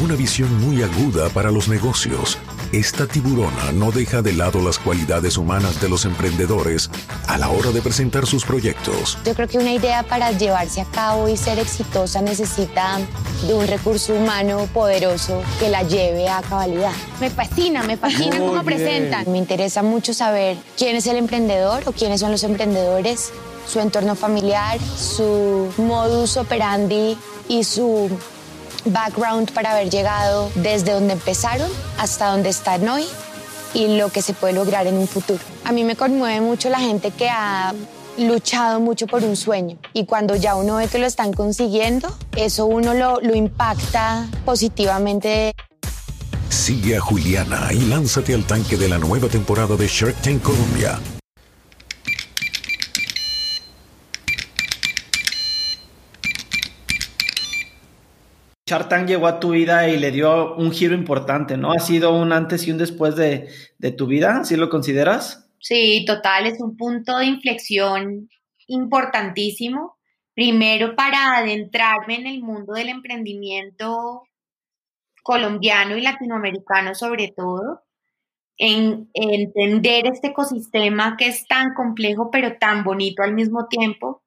Una visión muy aguda para los negocios, esta tiburona no deja de lado las cualidades humanas de los emprendedores a la hora de presentar sus proyectos. Yo creo que una idea para llevarse a cabo y ser exitosa necesita de un recurso humano poderoso que la lleve a cabalidad. Me fascina, me fascina cómo presentan. Me interesa mucho saber quién es el emprendedor o quiénes son los emprendedores, su entorno familiar, su modus operandi y su background para haber llegado desde donde empezaron hasta donde están hoy y lo que se puede lograr en un futuro. A mí me conmueve mucho la gente que ha luchado mucho por un sueño y cuando ya uno ve que lo están consiguiendo, eso uno lo, lo impacta positivamente. Sigue a Juliana y lánzate al tanque de la nueva temporada de Shark Tank Colombia. Shark Tank llegó a tu vida y le dio un giro importante, ¿no? ¿Ha sido un antes y un después de, de tu vida? ¿Sí lo consideras? Sí, total, es un punto de inflexión importantísimo. Primero, para adentrarme en el mundo del emprendimiento colombiano y latinoamericano sobre todo, en, entender este ecosistema que es tan complejo pero tan bonito al mismo tiempo,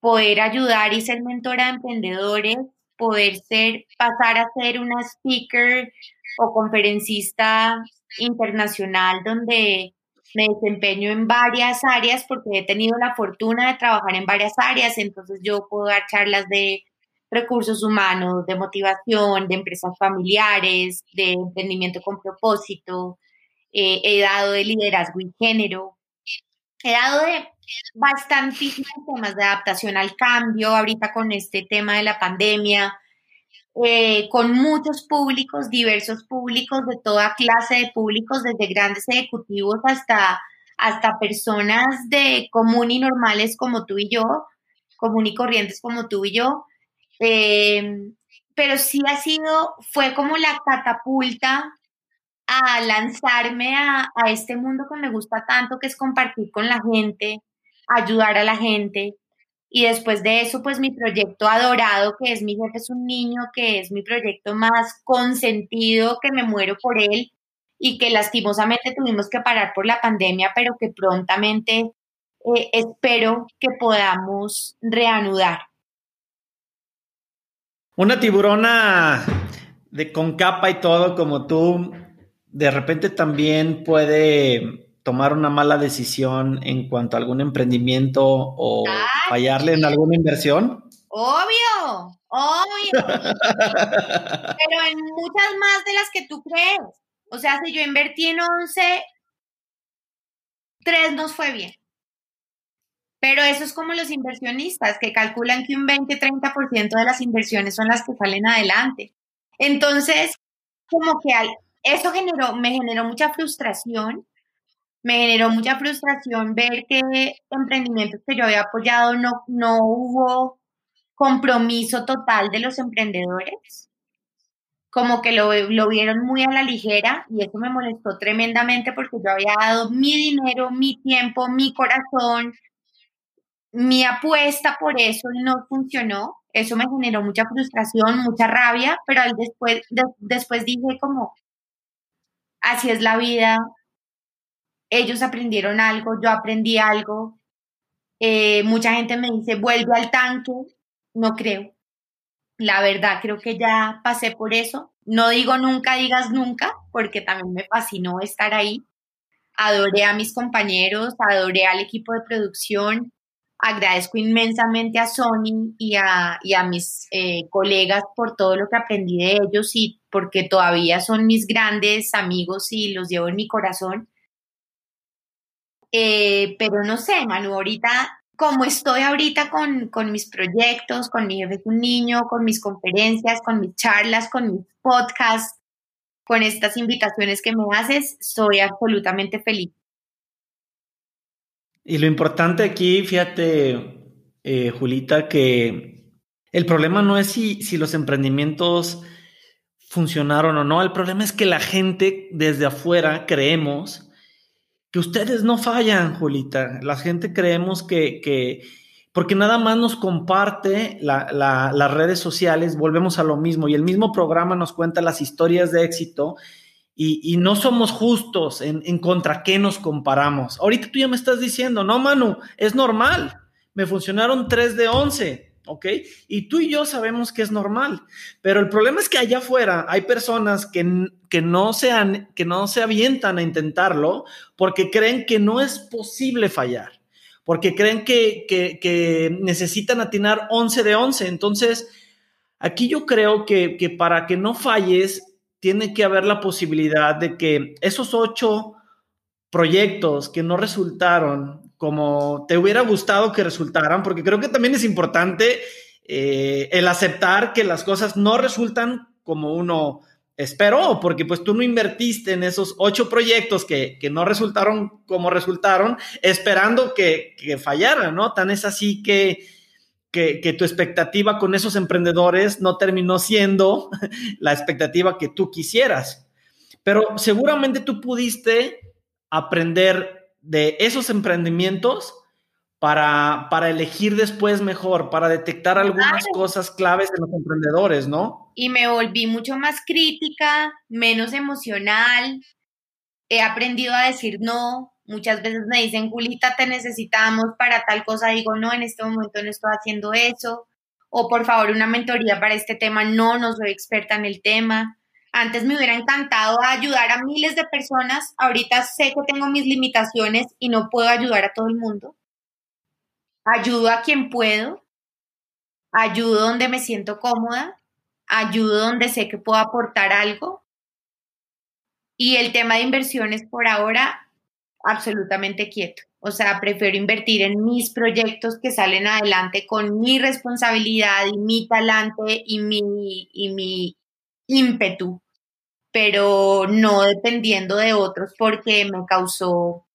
poder ayudar y ser mentora de emprendedores, poder ser, pasar a ser una speaker o conferencista internacional donde me desempeño en varias áreas porque he tenido la fortuna de trabajar en varias áreas, entonces yo puedo dar charlas de recursos humanos, de motivación, de empresas familiares, de emprendimiento con propósito, eh, he dado de liderazgo y género, he dado de bastantísimos temas de adaptación al cambio, ahorita con este tema de la pandemia, eh, con muchos públicos, diversos públicos, de toda clase de públicos, desde grandes ejecutivos hasta, hasta personas de común y normales como tú y yo, común y corrientes como tú y yo. Eh, pero sí ha sido, fue como la catapulta a lanzarme a, a, este mundo que me gusta tanto, que es compartir con la gente, ayudar a la gente. Y después de eso, pues mi proyecto adorado, que es Mi Jefe es un Niño, que es mi proyecto más consentido, que me muero por él y que lastimosamente tuvimos que parar por la pandemia, pero que prontamente eh, espero que podamos reanudar. Una tiburona de con capa y todo como tú, de repente también puede tomar una mala decisión en cuanto a algún emprendimiento o fallarle en alguna inversión? Obvio, obvio. Pero en muchas más de las que tú crees. O sea, si yo invertí en 11, 3 nos fue bien. Pero eso es como los inversionistas que calculan que un 20-30% de las inversiones son las que salen adelante. Entonces, como que eso generó, me generó mucha frustración. Me generó mucha frustración ver que emprendimientos que yo había apoyado no, no hubo compromiso total de los emprendedores. Como que lo, lo vieron muy a la ligera y eso me molestó tremendamente porque yo había dado mi dinero, mi tiempo, mi corazón, mi apuesta por eso no funcionó. Eso me generó mucha frustración, mucha rabia, pero después, después dije como, así es la vida. Ellos aprendieron algo, yo aprendí algo. Eh, mucha gente me dice, vuelve al tanque. No creo. La verdad, creo que ya pasé por eso. No digo nunca, digas nunca, porque también me fascinó estar ahí. Adoré a mis compañeros, adoré al equipo de producción, agradezco inmensamente a Sony y a, y a mis eh, colegas por todo lo que aprendí de ellos y porque todavía son mis grandes amigos y los llevo en mi corazón. Eh, pero no sé, Manu, ahorita, como estoy ahorita con, con mis proyectos, con mi jefe un niño, con mis conferencias, con mis charlas, con mis podcasts, con estas invitaciones que me haces, soy absolutamente feliz. Y lo importante aquí, fíjate, eh, Julita, que el problema no es si, si los emprendimientos funcionaron o no, el problema es que la gente desde afuera creemos que ustedes no fallan, Julita. La gente creemos que, que porque nada más nos comparte las redes sociales, volvemos a lo mismo, y el mismo programa nos cuenta las historias de éxito y, no somos justos en, en, contra qué nos comparamos. Ahorita tú ya me estás diciendo, no, Manu, es normal, me funcionaron 3 de 11, ¿ok? Y tú y yo sabemos que es normal, pero el problema es que allá afuera hay personas que, que, no, se que no se avientan a intentarlo porque creen que no es posible fallar, porque creen que, que, que necesitan atinar 11 de 11. Entonces, aquí yo creo que, que para que no falles, tiene que haber la posibilidad de que esos ocho proyectos que no resultaron como te hubiera gustado que resultaran, porque creo que también es importante eh, el aceptar que las cosas no resultan como uno esperó, porque pues tú no invertiste en esos ocho proyectos que, no resultaron como resultaron, esperando que, que fallaran, ¿no? Tan es así que que, tu expectativa con esos emprendedores no terminó siendo la expectativa que tú quisieras. Pero seguramente tú pudiste aprender de esos emprendimientos para, para elegir después mejor, para detectar algunas cosas claves de los emprendedores, ¿no? Y me volví mucho más crítica, menos emocional. He aprendido a decir no, Muchas veces me dicen, Julita, te necesitamos para tal cosa. Digo, no, en este momento no estoy haciendo eso. O por favor, una mentoría para este tema. No, no soy experta en el tema. Antes me hubiera encantado ayudar a miles de personas. Ahorita sé que tengo mis limitaciones y no puedo ayudar a todo el mundo. Ayudo a quien puedo. Ayudo donde me siento cómoda. Ayudo donde sé que puedo aportar algo. Y el tema de inversiones por ahora absolutamente quieto. O sea, prefiero invertir en mis proyectos que salen adelante con mi responsabilidad y mi talante y mi, y mi ímpetu, pero no dependiendo de otros porque me causó,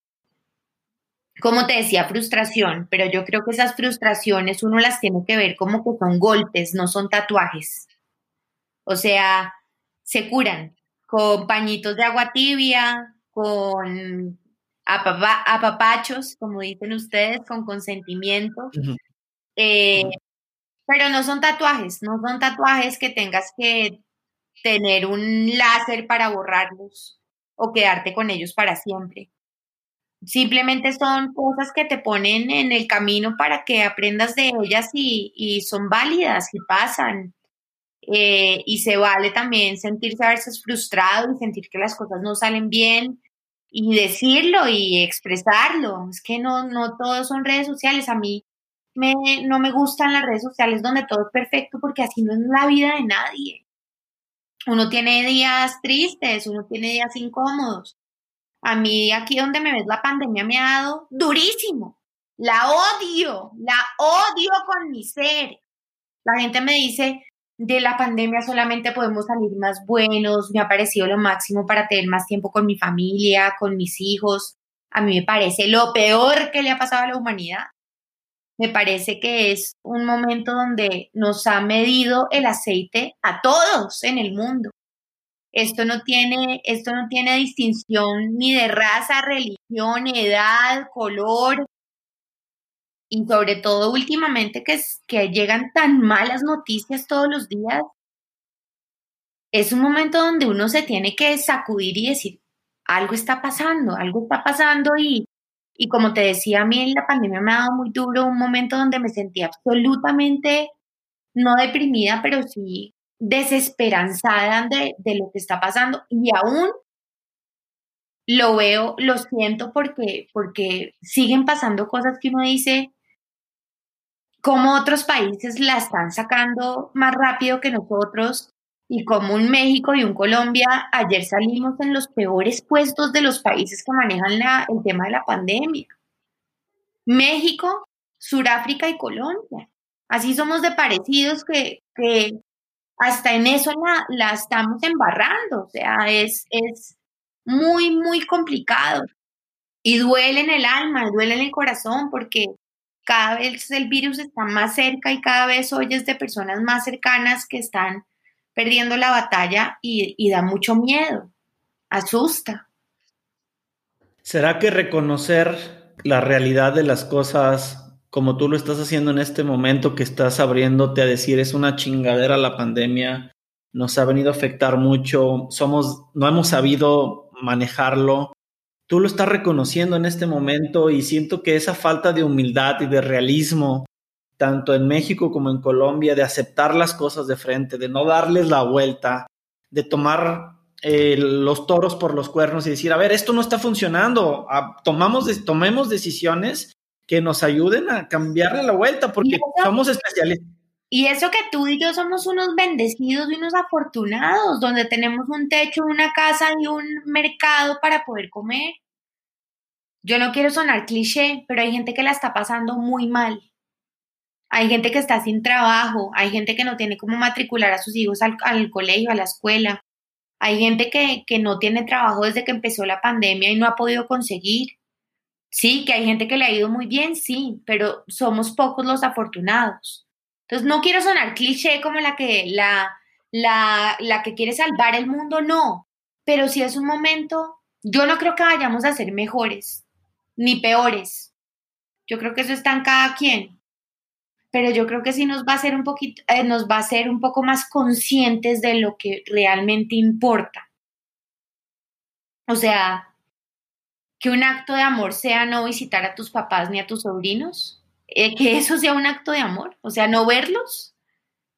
como te decía, frustración, pero yo creo que esas frustraciones uno las tiene que ver como que son golpes, no son tatuajes. O sea, se curan con pañitos de agua tibia, con a papachos, como dicen ustedes, con consentimiento. Eh, pero no son tatuajes, no son tatuajes que tengas que tener un láser para borrarlos o quedarte con ellos para siempre. Simplemente son cosas que te ponen en el camino para que aprendas de ellas y, son válidas y pasan. Eh, y se vale también sentirse a veces frustrado y sentir que las cosas no salen bien y decirlo y expresarlo. Es que no, no todos son redes sociales. A mí me, no me gustan las redes sociales donde todo es perfecto porque así no es la vida de nadie. Uno tiene días tristes, uno tiene días incómodos. A mí aquí donde me ves la pandemia me ha dado durísimo. La odio, la odio con mi ser. La gente me dice, de la pandemia solamente podemos salir más buenos, me ha parecido lo máximo para tener más tiempo con mi familia, con mis hijos. A mí me parece lo peor que le ha pasado a la humanidad. Me parece que es un momento donde nos ha medido el aceite a todos en el mundo. Esto no tiene, esto no tiene distinción ni de raza, religión, edad, color, y sobre todo últimamente que, que llegan tan malas noticias todos los días, es un momento donde uno se tiene que sacudir y decir, algo está pasando, algo está pasando y, y como te decía, a mí en la pandemia me ha dado muy duro un momento donde me sentí absolutamente, no deprimida, pero sí desesperanzada de, de lo que está pasando. Y aún lo veo, lo siento porque, porque siguen pasando cosas que uno dice, cómo otros países la están sacando más rápido que nosotros y como un México y un Colombia ayer salimos en los peores puestos de los países que manejan el tema de la pandemia. México, Suráfrica y Colombia. Así somos de parecidos que, que hasta en eso la, la, estamos embarrando. O sea, es, es muy, muy complicado. Y duele en el alma, duele en el corazón porque cada vez el virus está más cerca y cada vez oyes de personas más cercanas que están perdiendo la batalla y, da mucho miedo, asusta. ¿Será que reconocer la realidad de las cosas como tú lo estás haciendo en este momento, que estás abriéndote a decir es una chingadera la pandemia, nos ha venido a afectar mucho, somos, no hemos sabido manejarlo. Tú lo estás reconociendo en este momento y siento que esa falta de humildad y de realismo, tanto en México como en Colombia, de aceptar las cosas de frente, de no darles la vuelta, de tomar eh, los toros por los cuernos y decir, a ver, esto no está funcionando, tomamos, tomemos decisiones que nos ayuden a cambiarle la vuelta, porque somos especialistas. Y eso que tú y yo somos unos bendecidos y unos afortunados, donde tenemos un techo, una casa y un mercado para poder comer. Yo no quiero sonar cliché, pero hay gente que la está pasando muy mal. Hay gente que está sin trabajo, hay gente que no tiene cómo matricular a sus hijos al, al colegio, a la escuela. Hay gente que, que no tiene trabajo desde que empezó la pandemia y no ha podido conseguir. Sí, que hay gente que le ha ido muy bien, sí, pero somos pocos los afortunados. Entonces, no quiero sonar cliché como la que, la, la, la que quiere salvar el mundo, no, pero si es un momento, yo no creo que vayamos a ser mejores ni peores. Yo creo que eso está en cada quien. Pero yo creo que sí nos va a hacer un poquito, eh, nos va a hacer un poco más conscientes de lo que realmente importa. O sea, que un acto de amor sea no visitar a tus papás ni a tus sobrinos, eh, que eso sea un acto de amor, o sea, no verlos,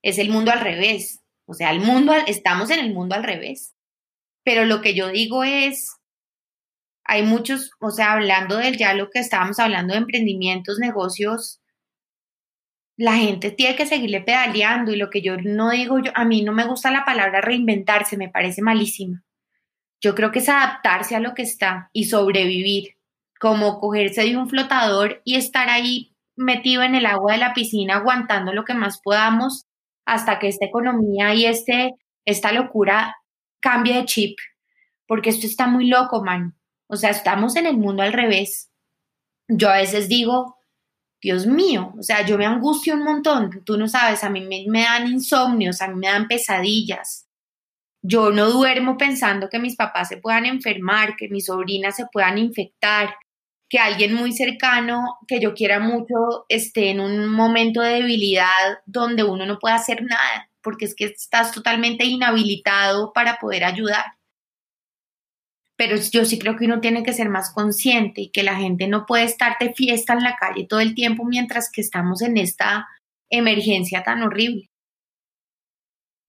es el mundo al revés, o sea, el mundo, estamos en el mundo al revés. Pero lo que yo digo es, hay muchos, o sea, hablando del ya lo que estábamos hablando de emprendimientos, negocios, la gente tiene que seguirle pedaleando y lo que yo no digo, yo, a mí no me gusta la palabra reinventarse, me parece malísima. Yo creo que es adaptarse a lo que está y sobrevivir, como cogerse de un flotador y estar ahí metido en el agua de la piscina aguantando lo que más podamos hasta que esta economía y este, esta locura cambie de chip, porque esto está muy loco, man. O sea, estamos en el mundo al revés. Yo a veces digo, Dios mío, o sea, yo me angustio un montón, tú no sabes, a mí me, dan insomnios, a mí me dan pesadillas, yo no duermo pensando que mis papás se puedan enfermar, que mis sobrinas se puedan infectar, que alguien muy cercano que yo quiera mucho esté en un momento de debilidad donde uno no puede hacer nada, porque es que estás totalmente inhabilitado para poder ayudar. Pero yo sí creo que uno tiene que ser más consciente y que la gente no puede estar de fiesta en la calle todo el tiempo mientras que estamos en esta emergencia tan horrible.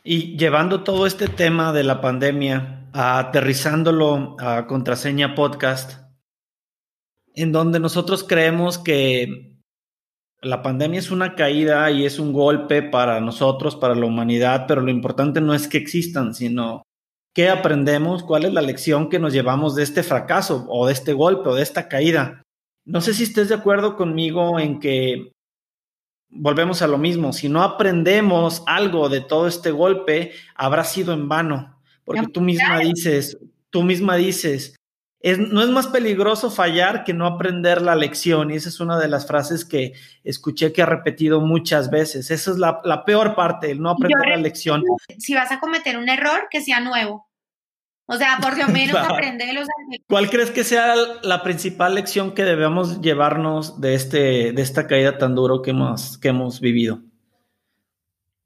Y llevando todo este tema de la pandemia, aterrizándolo a Contraseña Podcast, en donde nosotros creemos que la pandemia es una caída y es un golpe para nosotros, para la humanidad, pero lo importante no es que existan, sino qué aprendemos, cuál es la lección que nos llevamos de este fracaso o de este golpe o de esta caída. No sé si estés de acuerdo conmigo en que volvemos a lo mismo, si no aprendemos algo de todo este golpe, habrá sido en vano, porque tú misma dices, tú misma dices, es, no es más peligroso fallar que no aprender la lección, y esa es una de las frases que escuché que ha repetido muchas veces, esa es la, la peor parte, el no aprender la lección. Si vas a cometer un error, que sea nuevo. O sea, por lo menos aprende de los ¿Cuál crees que sea la principal lección que debemos llevarnos de, este, de esta caída tan duro que hemos, que hemos vivido?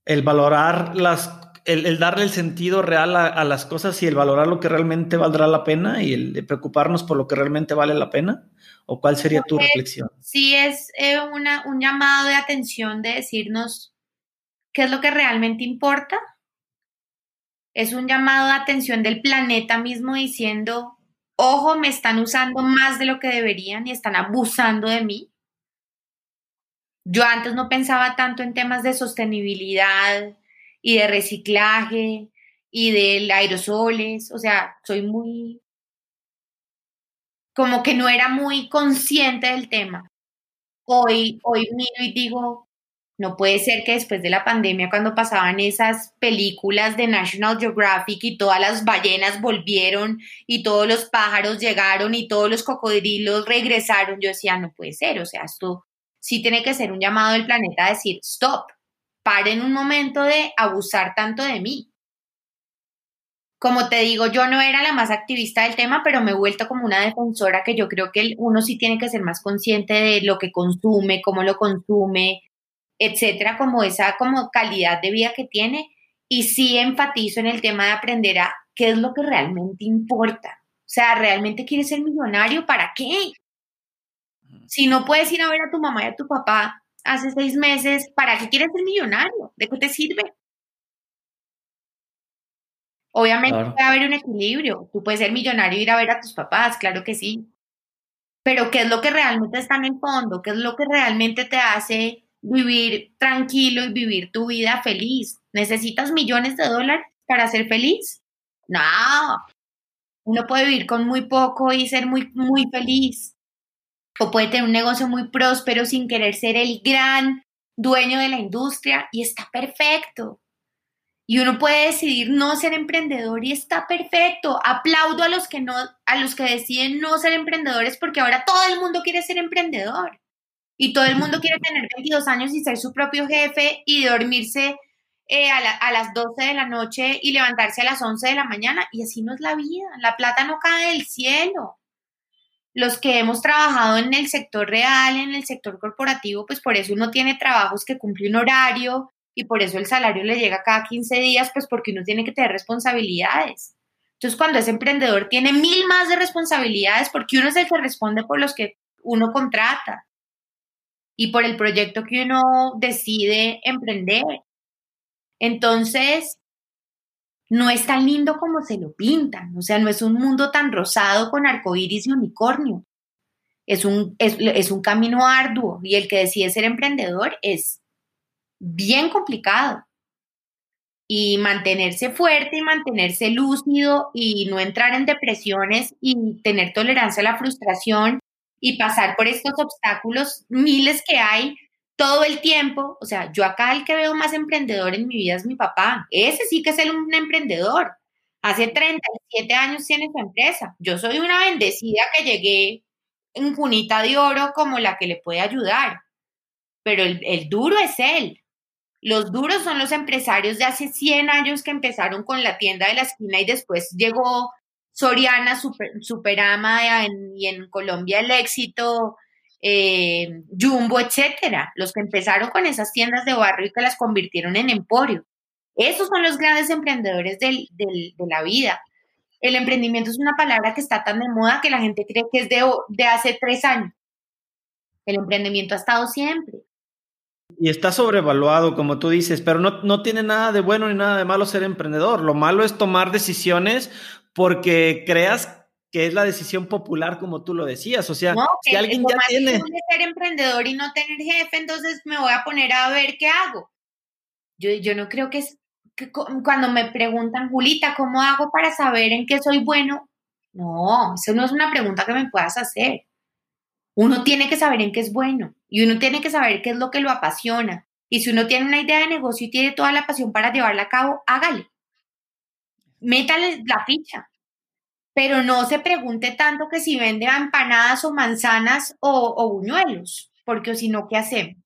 El valorar las, el, darle el sentido real a, las cosas y el valorar lo que realmente valdrá la pena y el preocuparnos por lo que realmente vale la pena. ¿O cuál sería tu reflexión? Sí, es eh, una, un llamado de atención de decirnos qué es lo que realmente importa es un llamado de atención del planeta mismo diciendo, ojo, me están usando más de lo que deberían y están abusando de mí. Yo antes no pensaba tanto en temas de sostenibilidad y de reciclaje y de aerosoles, o sea, soy muy, como que no era muy consciente del tema. Hoy, hoy miro y digo, no puede ser que después de la pandemia, cuando pasaban esas películas de National Geographic y todas las ballenas volvieron y todos los pájaros llegaron y todos los cocodrilos regresaron, yo decía, no puede ser, o sea, esto sí tiene que ser un llamado del planeta a decir, stop, paren un momento de abusar tanto de mí. como te digo, yo no era la más activista del tema, pero me he vuelto como una defensora que yo creo que uno sí tiene que ser más consciente de lo que consume, cómo lo consume, etcétera, como esa como calidad de vida que tiene. Y sí enfatizo en el tema de aprender a qué es lo que realmente importa. O sea, ¿realmente quieres ser millonario? ¿Para qué? Si no puedes ir a ver a tu mamá y a tu papá hace seis meses, ¿para qué quieres ser millonario? ¿De qué te sirve? Obviamente puede haber un equilibrio. Tú puedes ser millonario e ir a ver a tus papás, claro que sí. Pero ¿qué es lo que realmente está en el fondo? ¿Qué es lo que realmente te hace vivir tranquilo y vivir tu vida feliz? ¿Necesitas millones de dólares para ser feliz? No. Uno puede vivir con muy poco y ser muy, muy feliz. O puede tener un negocio muy próspero sin querer ser el gran dueño de la industria y está perfecto. Y uno puede decidir no ser emprendedor y está perfecto. Aplaudo a los que no, a los que deciden no ser emprendedores porque ahora todo el mundo quiere ser emprendedor. Y todo el mundo quiere tener 22 años y ser su propio jefe y dormirse eh, a, las 12 de la noche y levantarse a las 11 de la mañana. Y así no es la vida. La plata no cae del cielo. Los que hemos trabajado en el sector real, en el sector corporativo, pues por eso uno tiene trabajos que cumple un horario, y por eso el salario le llega cada 15 días, pues porque uno tiene que tener responsabilidades. Entonces, cuando es emprendedor, tiene mil más de responsabilidades porque uno es el que responde por los que uno contrata y por el proyecto que uno decide emprender. Entonces, no es tan lindo como se lo pintan, o sea, no es un mundo tan rosado con arcoíris y unicornio. Es un, es, un camino arduo y el que decide ser emprendedor es bien complicado. Y mantenerse fuerte y mantenerse lúcido y no entrar en depresiones y tener tolerancia a la frustración y pasar por estos obstáculos miles que hay todo el tiempo. O sea, yo acá el que veo más emprendedor en mi vida es mi papá. Ese sí que es el, un emprendedor. Hace 37 años tiene su empresa. Yo soy una bendecida que llegué en cunita de oro como la que le puede ayudar. Pero el, el duro es él. Los duros son los empresarios de hace 100 años que empezaron con la tienda de la esquina y después llegó Soriana, Super, Superama y en Colombia el éxito, eh, Jumbo, etcétera. Los que empezaron con esas tiendas de barrio y que las convirtieron en emporio. Esos son los grandes emprendedores de la vida. El emprendimiento es una palabra que está tan de moda que la gente cree que es de, de hace tres años. El emprendimiento ha estado siempre. Y está sobrevaluado, como tú dices, pero no, no tiene nada de bueno ni nada de malo ser emprendedor. Lo malo es tomar decisiones porque creas que es la decisión popular, como tú lo decías. O sea, si alguien ya tiene. ser emprendedor y no tener jefe, entonces me voy a poner a ver qué hago. Yo, yo no creo que es. Que cuando me preguntan, Julita, ¿cómo hago para saber en qué soy bueno? No, eso no es una pregunta que me puedas hacer. Uno tiene que saber en qué es bueno y uno tiene que saber qué es lo que lo apasiona. Y si uno tiene una idea de negocio y tiene toda la pasión para llevarla a cabo, hágale. Métale la ficha. Pero no se pregunte tanto que si vende empanadas o manzanas o, o buñuelos, porque si no, ¿qué hacemos?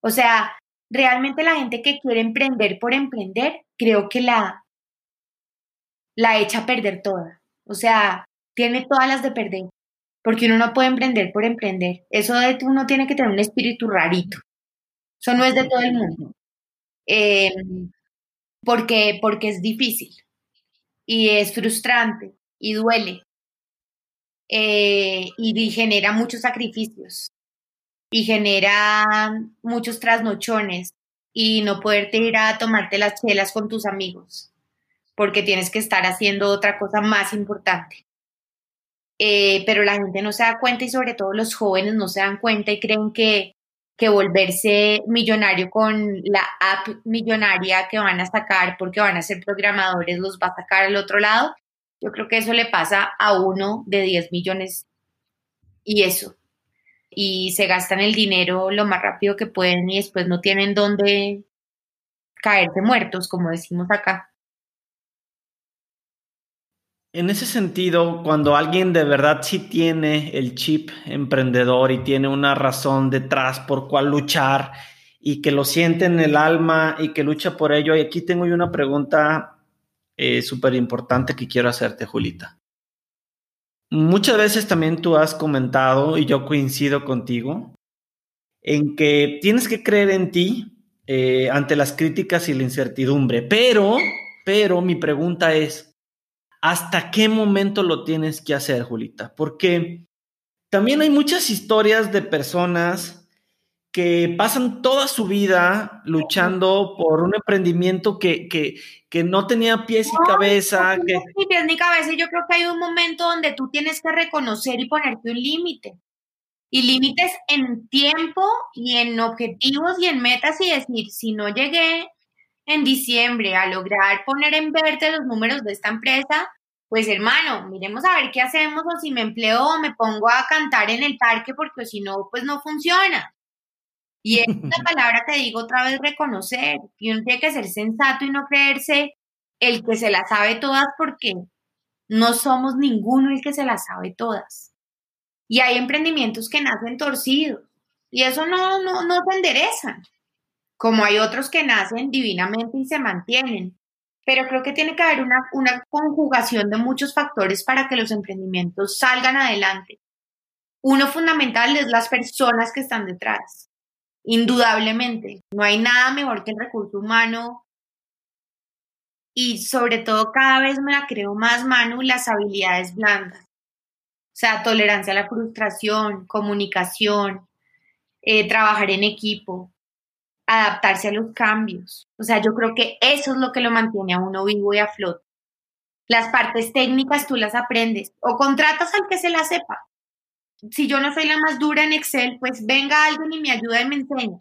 O sea, realmente la gente que quiere emprender por emprender, creo que la, la echa a perder toda. O sea, tiene todas las de perder porque uno no puede emprender por emprender. Eso de uno tiene que tener un espíritu rarito. Eso no es de todo el mundo. Em, porque, porque es difícil y es frustrante y duele eh, y, genera muchos sacrificios y genera muchos trasnochones y no poderte ir a tomarte las chelas con tus amigos porque tienes que estar haciendo otra cosa más importante. Eh, pero la gente no se da cuenta y sobre todo los jóvenes no se dan cuenta y creen que, que volverse millonario con la app millonaria que van a sacar porque van a ser programadores los va a sacar al otro lado. Yo creo que eso le pasa a uno de 10 millones y eso. Y se gastan el dinero lo más rápido que pueden y después no tienen dónde caerse muertos, como decimos acá. En ese sentido, cuando alguien de verdad sí tiene el chip emprendedor y tiene una razón detrás por cual luchar y que lo siente en el alma y que lucha por ello, y aquí tengo yo una pregunta eh, súper importante que quiero hacerte, Julita. Muchas veces también tú has comentado, y yo coincido contigo, en que tienes que creer en ti eh, ante las críticas y la incertidumbre. Pero, pero mi pregunta es, ¿hasta qué momento lo tienes que hacer, Julita? Porque también hay muchas historias de personas que pasan toda su vida luchando por un emprendimiento que, que, que no tenía pies y cabeza. No, que... Ni pies ni cabeza. Yo creo que hay un momento donde tú tienes que reconocer y ponerte un límite. Y límites en tiempo y en objetivos y en metas y decir, si no llegué en diciembre a lograr poner en verde los números de esta empresa, pues hermano, miremos a ver qué hacemos o si me empleo o me pongo a cantar en el parque porque si no, pues no funciona. Y esta palabra te digo otra vez, reconocer. Y uno tiene que ser sensato y no creerse el que se la sabe todas porque no somos ninguno el que se la sabe todas. Y hay emprendimientos que nacen torcidos y eso no, no, no se enderezan, como hay otros que nacen divinamente y se mantienen. Pero creo que tiene que haber una, una conjugación de muchos factores para que los emprendimientos salgan adelante. Uno fundamental es las personas que están detrás indudablemente. No hay nada mejor que el recurso humano y sobre todo cada vez me la creo más, Manu, las habilidades blandas. O sea, tolerancia a la frustración, comunicación, eh, trabajar en equipo, adaptarse a los cambios. O sea, yo creo que eso es lo que lo mantiene a uno vivo y a flote. Las partes técnicas tú las aprendes o contratas al que se la sepa si yo no soy la más dura en Excel, pues venga alguien y me ayuda y me enseña.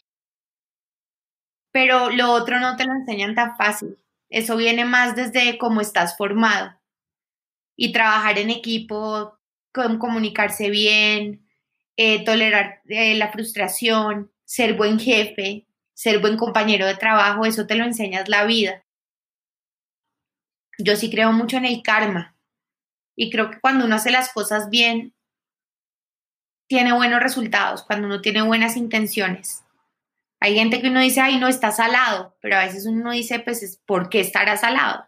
Pero lo otro no te lo enseñan tan fácil. Eso viene más desde cómo estás formado. Y trabajar en equipo, comunicarse bien, eh, tolerar eh, la frustración, ser buen jefe, ser buen compañero de trabajo, eso te lo enseñas la vida. Yo sí creo mucho en el karma. Y creo que cuando uno hace las cosas bien, tiene buenos resultados, cuando uno tiene buenas intenciones. Hay gente que uno dice, ay, no, está salado, pero a veces uno dice, pues, ¿por qué estará salado?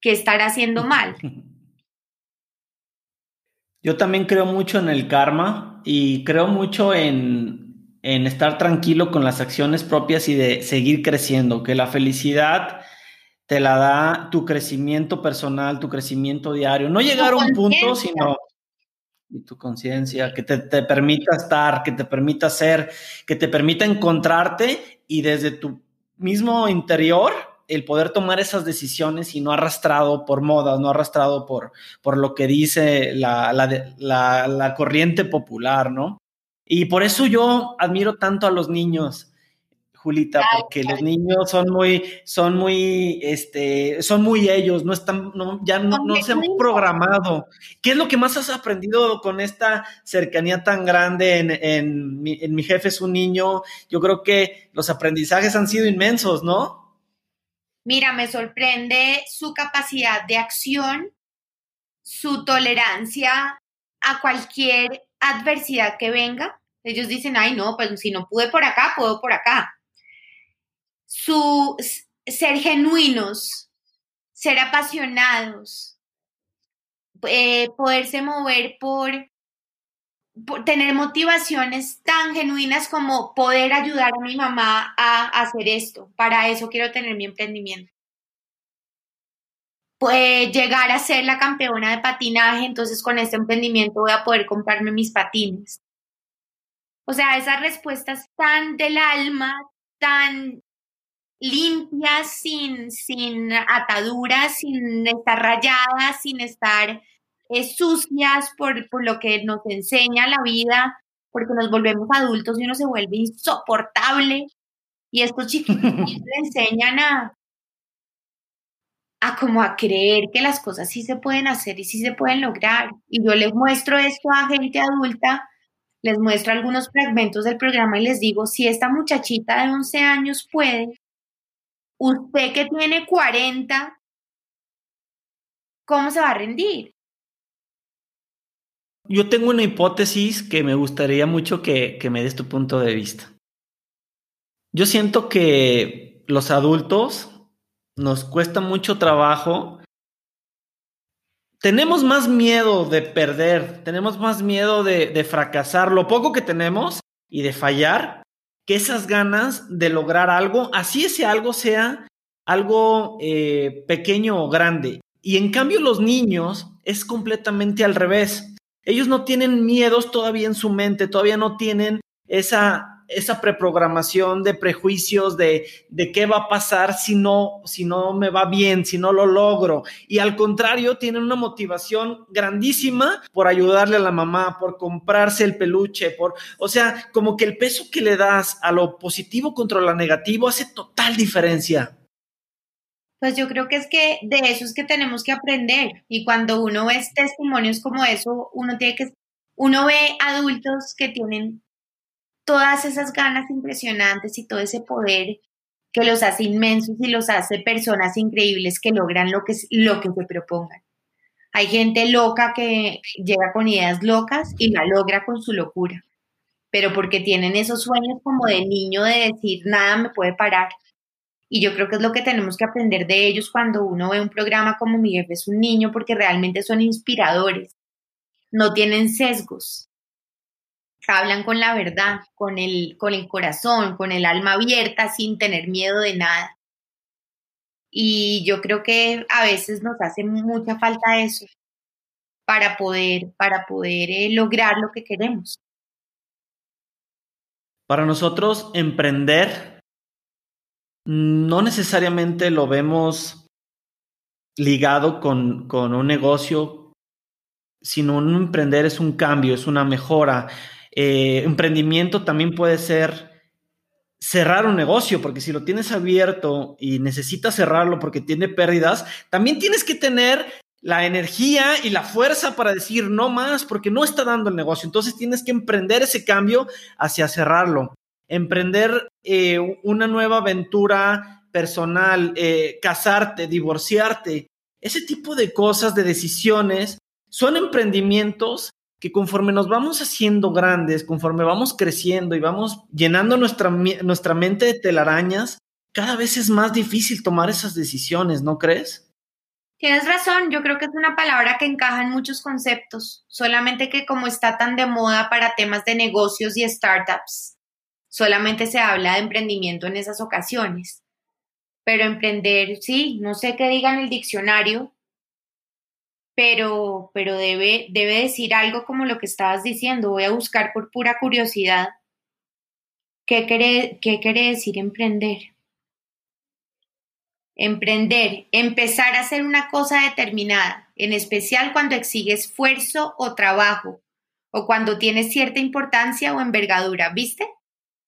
¿Qué estará haciendo mal? Yo también creo mucho en el karma y creo mucho en, en estar tranquilo con las acciones propias y de seguir creciendo, que la felicidad te la da tu crecimiento personal, tu crecimiento diario. No llegar a un punto, sino y tu conciencia, que te, permita estar, que te permita ser, que te permita encontrarte y desde tu mismo interior el poder tomar esas decisiones y no arrastrado por moda, no arrastrado por, por lo que dice la, la, la corriente popular, ¿no? Y por eso yo admiro tanto a los niños, Julita, porque los niños son muy, son muy, este, son muy ellos, no están, no, ya no, no se han programado. ¿Qué es lo que más has aprendido con esta cercanía tan grande en, en, mi, en mi jefe es un niño? Yo creo que los aprendizajes han sido inmensos, ¿no? Mira, me sorprende su capacidad de acción, su tolerancia a cualquier adversidad que venga. Ellos dicen, ay, no, pues si no pude por acá, puedo por acá ser genuinos, ser apasionados, eh, poderse mover por, tener motivaciones tan genuinas como poder ayudar a mi mamá a, hacer esto. Para eso quiero tener mi emprendimiento. Pues llegar a ser la campeona de patinaje, entonces con este emprendimiento voy a poder comprarme mis patines. O sea, esas respuestas tan del alma, tan limpias, sin, sin ataduras, sin estar rayadas, sin estar eh, sucias por, por lo que nos enseña la vida, porque nos volvemos adultos y uno se vuelve insoportable. Y estos chiquitos le enseñan a, a como a creer que las cosas sí se pueden hacer y sí se pueden lograr. Y yo les muestro esto a gente adulta, les muestro algunos fragmentos del programa y les digo, si esta muchachita de 11 años puede, usted que tiene 40, ¿cómo se va a rendir? Yo tengo una hipótesis que me gustaría mucho que, me des tu punto de vista. Yo siento que los adultos nos cuesta mucho trabajo tenemos más miedo de perder, tenemos más miedo de, fracasar, lo poco que tenemos y de fallar, que esas ganas de lograr algo, así ese algo sea algo eh, pequeño o grande. Y en cambio los niños es completamente al revés. Ellos no tienen miedos todavía en su mente, todavía no tienen esa esa preprogramación de prejuicios de, de qué va a pasar si no, si no me va bien, si no lo logro. Y al contrario, tienen una motivación grandísima por ayudarle a la mamá, por comprarse el peluche, por, o sea, como que el peso que le das a lo positivo contra lo negativo hace total diferencia. Pues yo creo que es que de eso es que tenemos que aprender. Y cuando uno ve testimonios como eso, uno tiene que, uno ve adultos que tienen todas esas ganas impresionantes y todo ese poder que los hace inmensos y los hace personas increíbles que logran lo que, lo que se propongan. Hay gente loca que llega con ideas locas y la logra con su locura, pero porque tienen esos sueños como de niño de decir nada me puede parar. Y yo creo que es lo que tenemos que aprender de ellos cuando uno ve un programa como Mi jefe es un niño, porque realmente son inspiradores, no tienen sesgos, hablan con la verdad, con el, con el corazón, con el alma abierta, sin tener miedo de nada. Y yo creo que a veces nos hace mucha falta eso para poder, para poder eh, lograr lo que queremos. Para nosotros, emprender no necesariamente lo vemos ligado con, con un negocio, sino un emprender es un cambio, es una mejora, eh, emprendimiento también puede ser cerrar un negocio, porque si lo tienes abierto y necesitas cerrarlo porque tiene pérdidas, también tienes que tener la energía y la fuerza para decir no más porque no está dando el negocio. Entonces tienes que emprender ese cambio hacia cerrarlo. Emprender eh, una nueva aventura personal, eh, casarte, divorciarte, ese tipo de cosas, de decisiones, son emprendimientos que conforme nos vamos haciendo grandes, conforme vamos creciendo y vamos llenando nuestra, nuestra mente de telarañas, cada vez es más difícil tomar esas decisiones, ¿no crees? Tienes razón, yo creo que es una palabra que encaja en muchos conceptos, solamente que como está tan de moda para temas de negocios y startups, solamente se habla de emprendimiento en esas ocasiones. Pero emprender, sí, no sé qué diga en el diccionario, pero, pero debe, debe decir algo como lo que estabas diciendo. Voy a buscar por pura curiosidad. ¿Qué quiere, qué quiere decir emprender? Emprender, empezar a hacer una cosa determinada, en especial cuando exige esfuerzo o trabajo, o cuando tiene cierta importancia o envergadura, ¿viste?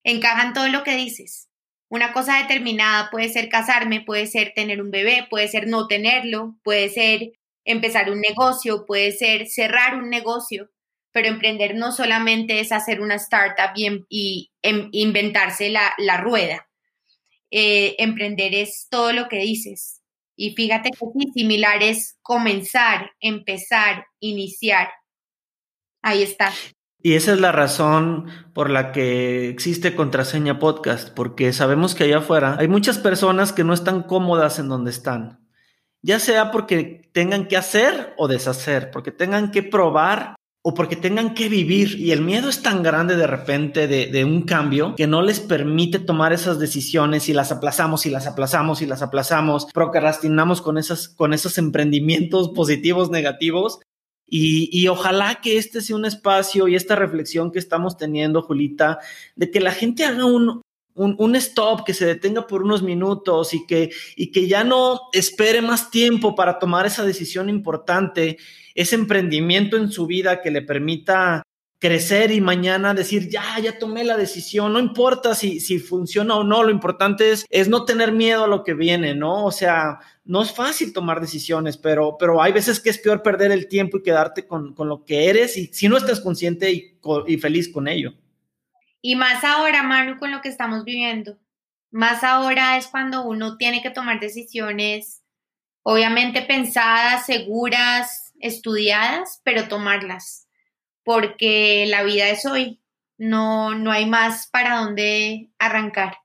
Encajan todo lo que dices. Una cosa determinada puede ser casarme, puede ser tener un bebé, puede ser no tenerlo, puede ser empezar un negocio, puede ser cerrar un negocio, pero emprender no solamente es hacer una startup y, em, inventarse la, rueda. Eh, emprender es todo lo que dices. Y fíjate que sí, similar es comenzar, empezar, iniciar. Ahí está. Y esa es la razón por la que existe Contraseña Podcast, porque sabemos que allá afuera hay muchas personas que no están cómodas en donde están ya sea porque tengan que hacer o deshacer, porque tengan que probar o porque tengan que vivir. Y el miedo es tan grande de repente de, un cambio que no les permite tomar esas decisiones y las aplazamos y las aplazamos y las aplazamos, procrastinamos con, esas, con esos emprendimientos positivos, negativos. Y, y, ojalá que este sea un espacio y esta reflexión que estamos teniendo, Julita, de que la gente haga un, un, stop, que se detenga por unos minutos y que, y que ya no espere más tiempo para tomar esa decisión importante, ese emprendimiento en su vida que le permita crecer y mañana decir, ya, ya tomé la decisión, no importa si, si funciona o no, lo importante es, es no tener miedo a lo que viene, ¿no? O sea, no es fácil tomar decisiones, pero, pero hay veces que es peor perder el tiempo y quedarte con, con lo que eres y si no estás consciente y, y feliz con ello. Y más ahora, Manu, con lo que estamos viviendo. Más ahora es cuando uno tiene que tomar decisiones, obviamente pensadas, seguras, estudiadas, pero tomarlas. Porque la vida es hoy. No, no hay más para dónde arrancar.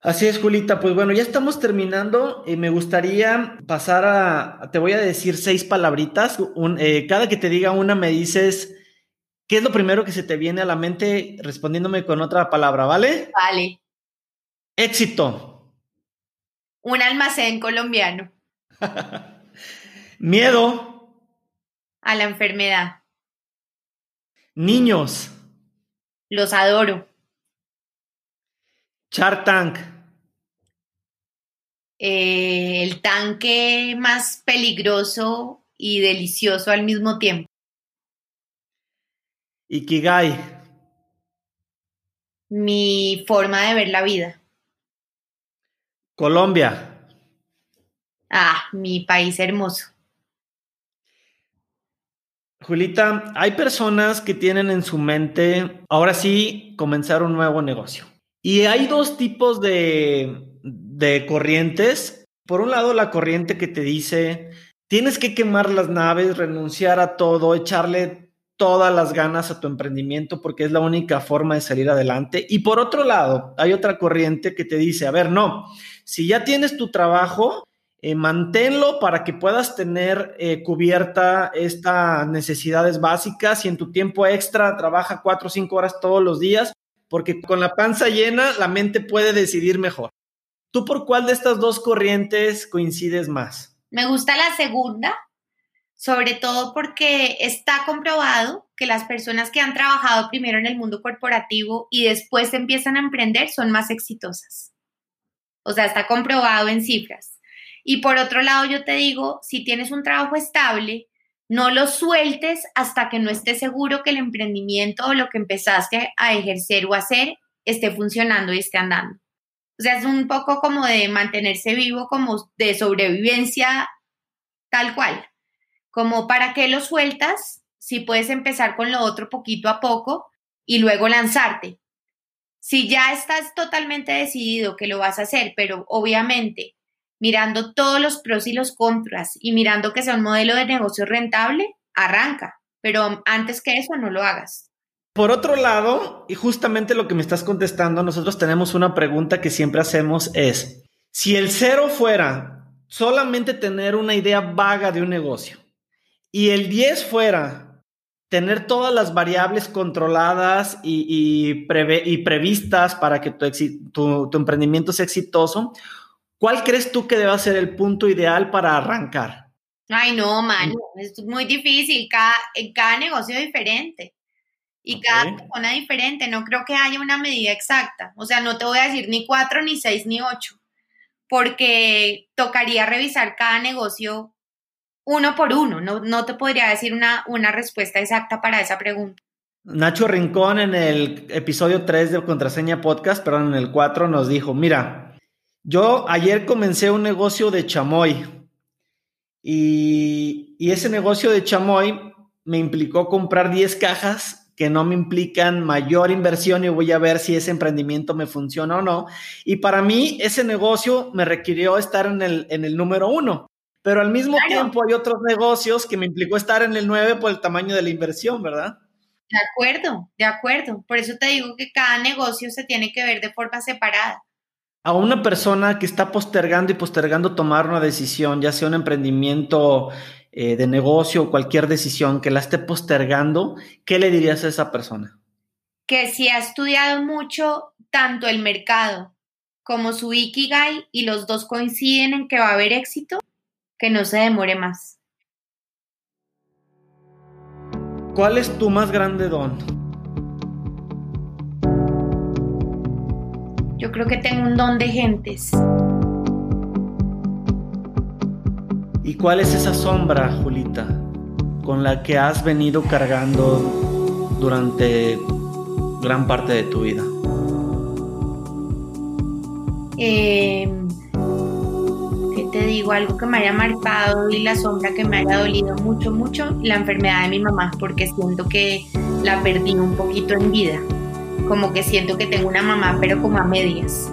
Así es, Julita. Pues bueno, ya estamos terminando. y me gustaría pasar a, te voy a decir seis palabritas. Eh, cada que te diga una me dices qué es lo primero que se te viene a la mente respondiéndome con otra palabra, ¿vale? Vale. Éxito. Un almacén colombiano. Miedo. A la enfermedad. Niños. Los adoro. Shark Tank. Eh, el tanque más peligroso y delicioso al mismo tiempo. Ikigai. Mi forma de ver la vida. Colombia. Ah, mi país hermoso. Julita, hay personas que tienen en su mente, ahora sí, comenzar un nuevo negocio. Y hay dos tipos de, de corrientes. Por un lado, la corriente que te dice, tienes que quemar las naves, renunciar a todo, echarle todas las ganas a tu emprendimiento porque es la única forma de salir adelante. Y por otro lado, hay otra corriente que te dice, a ver, no, si ya tienes tu trabajo, eh, manténlo para que puedas tener eh, cubierta estas necesidades básicas y en tu tiempo extra trabaja cuatro o cinco horas todos los días, porque con la panza llena la mente puede decidir mejor. ¿Tú por cuál de estas dos corrientes coincides más? Me gusta la segunda, sobre todo porque está comprobado que las personas que han trabajado primero en el mundo corporativo y después empiezan a emprender son más exitosas. O sea, está comprobado en cifras. Y por otro lado, yo te digo, si tienes un trabajo estable, no lo sueltes hasta que no estés seguro que el emprendimiento o lo que empezaste a ejercer o hacer esté funcionando y esté andando. O sea, es un poco como de mantenerse vivo, como de sobrevivencia tal cual. Como para qué lo sueltas si puedes empezar con lo otro poquito a poco y luego lanzarte. Si ya estás totalmente decidido que lo vas a hacer, pero obviamente mirando todos los pros y los contras y mirando que sea un modelo de negocio rentable, arranca. Pero antes que eso, no lo hagas. Por otro lado, y justamente lo que me estás contestando, nosotros tenemos una pregunta que siempre hacemos es, si el cero fuera solamente tener una idea vaga de un negocio y el 10 fuera tener todas las variables controladas y, previstas para que tu emprendimiento sea exitoso, ¿Cuál crees tú que deba ser el punto ideal para arrancar? Ay, no, mano, es muy difícil. Cada, cada negocio es diferente y cada persona diferente. No creo que haya una medida exacta. O sea, no te voy a decir ni cuatro, ni seis, ni ocho, porque tocaría revisar cada negocio uno por uno. No, no te podría decir una, una respuesta exacta para esa pregunta. Nacho Rincón en el episodio 3 de Contraseña Podcast, perdón, en el 4 nos dijo, mira, yo ayer comencé un negocio de chamoy y, ese negocio de chamoy me implicó comprar 10 cajas que no me implican mayor inversión y voy a ver si ese emprendimiento me funciona o no. Y para mí ese negocio me requirió estar en el, en el número uno. Pero al mismo tiempo hay otros negocios que me implicó estar en el 9 por el tamaño de la inversión, ¿verdad? De acuerdo, de acuerdo. Por eso te digo que cada negocio se tiene que ver de forma separada a una persona que está postergando y postergando tomar una decisión, ya sea un emprendimiento eh, de negocio o cualquier decisión que la esté postergando, ¿qué le dirías a esa persona? Que si ha estudiado mucho tanto el mercado como su Ikigai y los dos coinciden en que va a haber éxito, que no se demore más. ¿Cuál es tu más grande don? Yo creo que tengo un don de gentes. ¿Y cuál es esa sombra, Julita, con la que has venido cargando durante gran parte de tu vida? ¿Qué digo? Algo que me haya marcado y la sombra que me haya dolido mucho, mucho, la enfermedad de mi mamá, porque siento que la perdí un poquito en vida como que siento que tengo una mamá, pero como a medias.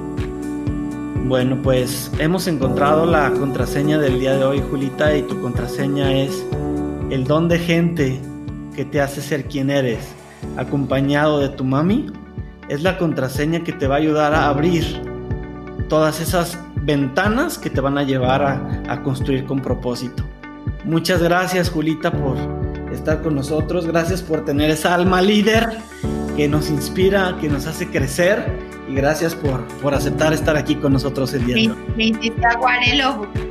Bueno, pues hemos encontrado la contraseña del día de hoy, Julita, y tu contraseña es el don de gente que te hace ser quien eres, acompañado de tu mami. Es la contraseña que te va a ayudar a abrir todas esas ventanas que te van a llevar a, construir con propósito. Muchas gracias Julita por estar con nosotros, gracias por tener esa alma líder que nos inspira, que nos hace crecer y gracias por, por aceptar estar aquí con nosotros el día de hoy.